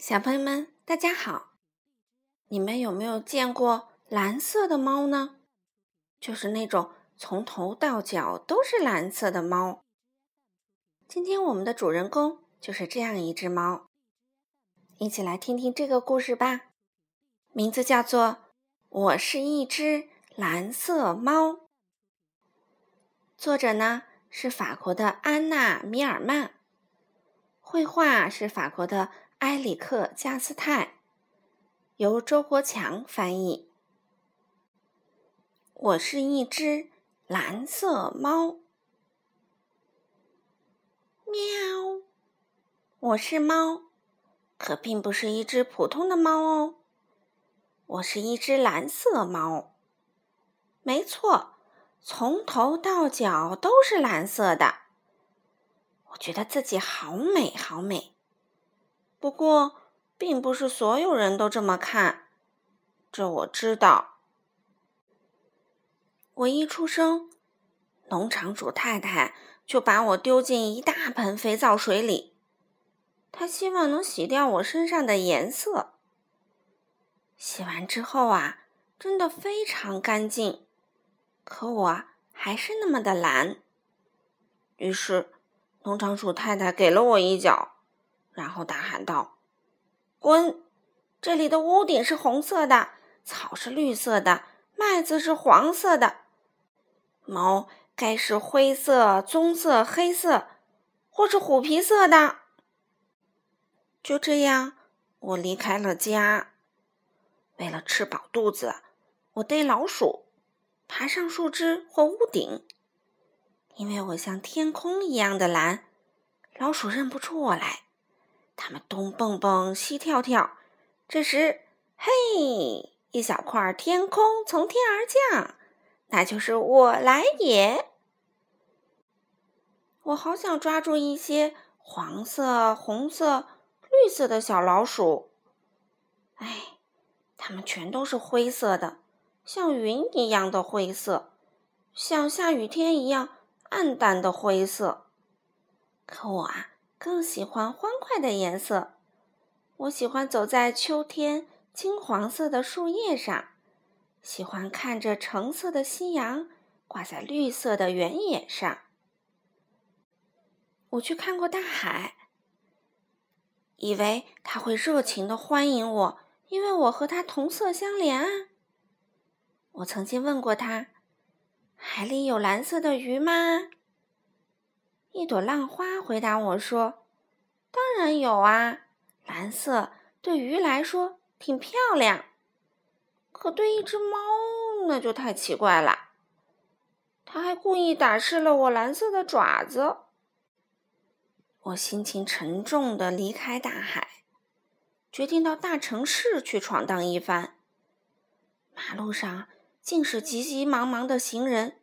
小朋友们，大家好！你们有没有见过蓝色的猫呢？就是那种从头到脚都是蓝色的猫。今天我们的主人公就是这样一只猫，一起来听听这个故事吧。名字叫做《我是一只蓝色猫》，作者呢是法国的安娜·米尔曼，绘画是法国的。埃里克·加斯泰，由周国强翻译。我是一只蓝色猫，喵！我是猫，可并不是一只普通的猫哦。我是一只蓝色猫，没错，从头到脚都是蓝色的。我觉得自己好美，好美。不过，并不是所有人都这么看，这我知道。我一出生，农场主太太就把我丢进一大盆肥皂水里，她希望能洗掉我身上的颜色。洗完之后啊，真的非常干净，可我还是那么的蓝。于是，农场主太太给了我一脚。然后大喊道：“滚！这里的屋顶是红色的，草是绿色的，麦子是黄色的，猫该是灰色、棕色、黑色，或是虎皮色的。”就这样，我离开了家。为了吃饱肚子，我逮老鼠，爬上树枝或屋顶。因为我像天空一样的蓝，老鼠认不出我来。它们东蹦蹦，西跳跳。这时，嘿，一小块天空从天而降，那就是我来也。我好想抓住一些黄色、红色、绿色的小老鼠。哎，它们全都是灰色的，像云一样的灰色，像下雨天一样暗淡的灰色。可我啊。更喜欢欢快的颜色。我喜欢走在秋天金黄色的树叶上，喜欢看着橙色的夕阳挂在绿色的原野上。我去看过大海，以为他会热情的欢迎我，因为我和他同色相连啊。我曾经问过他：“海里有蓝色的鱼吗？”一朵浪花回答我说：“当然有啊，蓝色对鱼来说挺漂亮，可对一只猫那就太奇怪了。”他还故意打湿了我蓝色的爪子。我心情沉重的离开大海，决定到大城市去闯荡一番。马路上尽是急急忙忙的行人。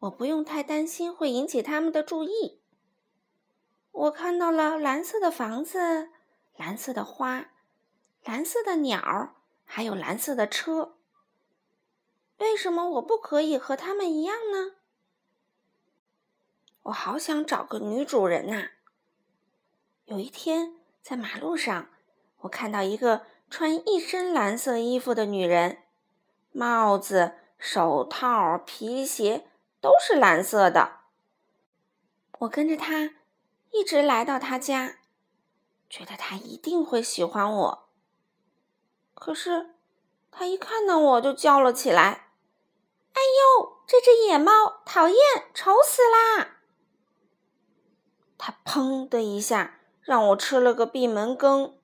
我不用太担心会引起他们的注意。我看到了蓝色的房子、蓝色的花、蓝色的鸟，还有蓝色的车。为什么我不可以和他们一样呢？我好想找个女主人呐！有一天，在马路上，我看到一个穿一身蓝色衣服的女人，帽子、手套、皮鞋。都是蓝色的。我跟着他一直来到他家，觉得他一定会喜欢我。可是他一看到我就叫了起来：“哎呦，这只野猫，讨厌，丑死啦！”他砰的一下让我吃了个闭门羹。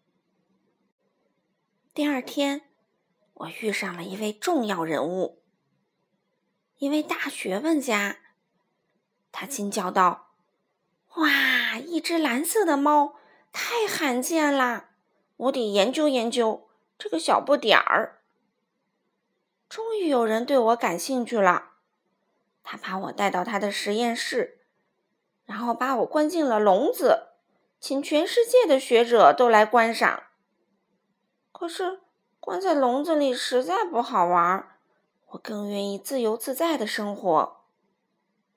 第二天，我遇上了一位重要人物。一位大学问家，他惊叫道：“哇，一只蓝色的猫，太罕见啦！我得研究研究这个小不点儿。”终于有人对我感兴趣了，他把我带到他的实验室，然后把我关进了笼子，请全世界的学者都来观赏。可是关在笼子里实在不好玩。我更愿意自由自在的生活。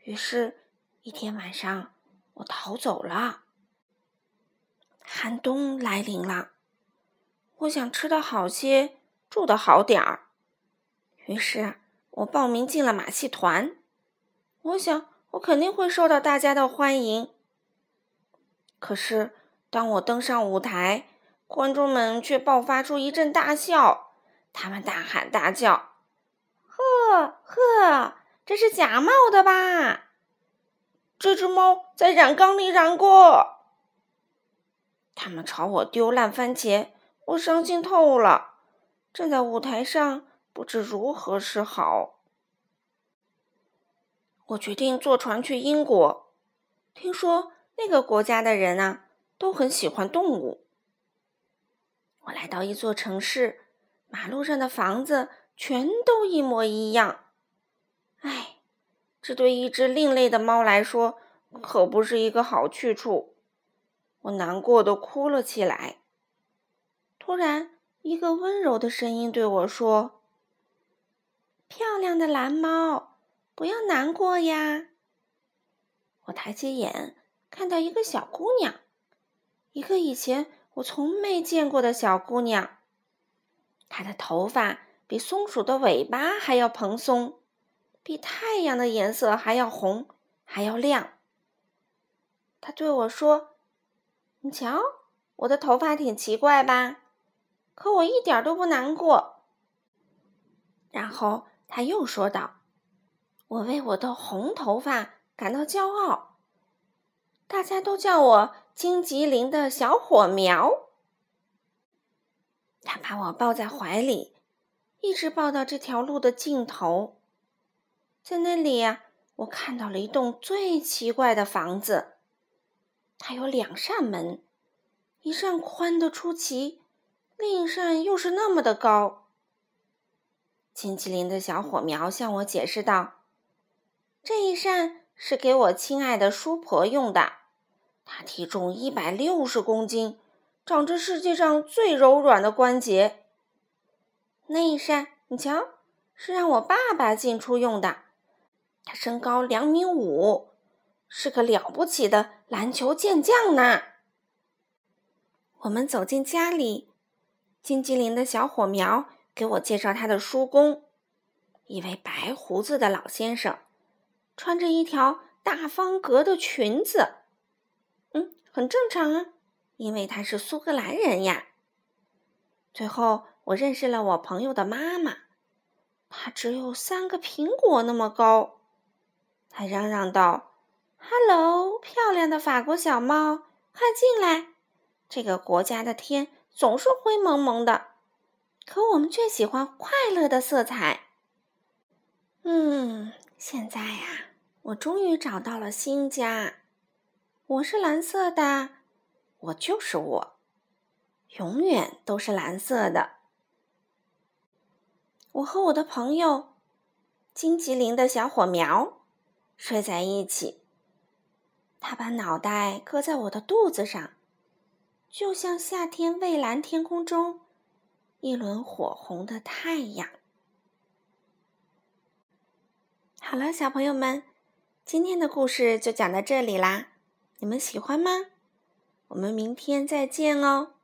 于是，一天晚上，我逃走了。寒冬来临了，我想吃的好些，住的好点儿。于是我报名进了马戏团。我想我肯定会受到大家的欢迎。可是当我登上舞台，观众们却爆发出一阵大笑，他们大喊大叫：“呵呵，这是假冒的吧？这只猫在染缸里染过。”他们朝我丢烂番茄，我伤心透了，站在舞台上不知如何是好。我决定坐船去英国，听说那个国家的人啊都很喜欢动物。我来到一座城市，马路上的房子全都一模一样。唉，这对一只另类的猫来说可不是一个好去处。我难过的哭了起来。突然，一个温柔的声音对我说：“漂亮的蓝猫，不要难过呀。”我抬起眼，看到一个小姑娘，一个以前。我从没见过的小姑娘，她的头发比松鼠的尾巴还要蓬松，比太阳的颜色还要红，还要亮。他对我说：“你瞧，我的头发挺奇怪吧？可我一点都不难过。”然后他又说道：“我为我的红头发感到骄傲，大家都叫我。”荆棘林的小火苗，他把我抱在怀里，一直抱到这条路的尽头。在那里呀，我看到了一栋最奇怪的房子。它有两扇门，一扇宽的出奇，另一扇又是那么的高。荆棘林的小火苗向我解释道：“这一扇是给我亲爱的叔婆用的。”她体重一百六十公斤，长着世界上最柔软的关节。那一扇，你瞧，是让我爸爸进出用的。他身高两米五，是个了不起的篮球健将呢。我们走进家里，金吉林的小火苗给我介绍他的叔公，一位白胡子的老先生，穿着一条大方格的裙子。嗯很正常啊，因为他是苏格兰人呀。最后，我认识了我朋友的妈妈，她只有三个苹果那么高。她嚷嚷道：“Hello，漂亮的法国小猫，快进来！这个国家的天总是灰蒙蒙的，可我们却喜欢快乐的色彩。”嗯，现在呀，我终于找到了新家。我是蓝色的，我就是我，永远都是蓝色的。我和我的朋友金吉林的小火苗睡在一起，他把脑袋搁在我的肚子上，就像夏天蔚蓝天空中一轮火红的太阳。好了，小朋友们，今天的故事就讲到这里啦。你们喜欢吗？我们明天再见哦。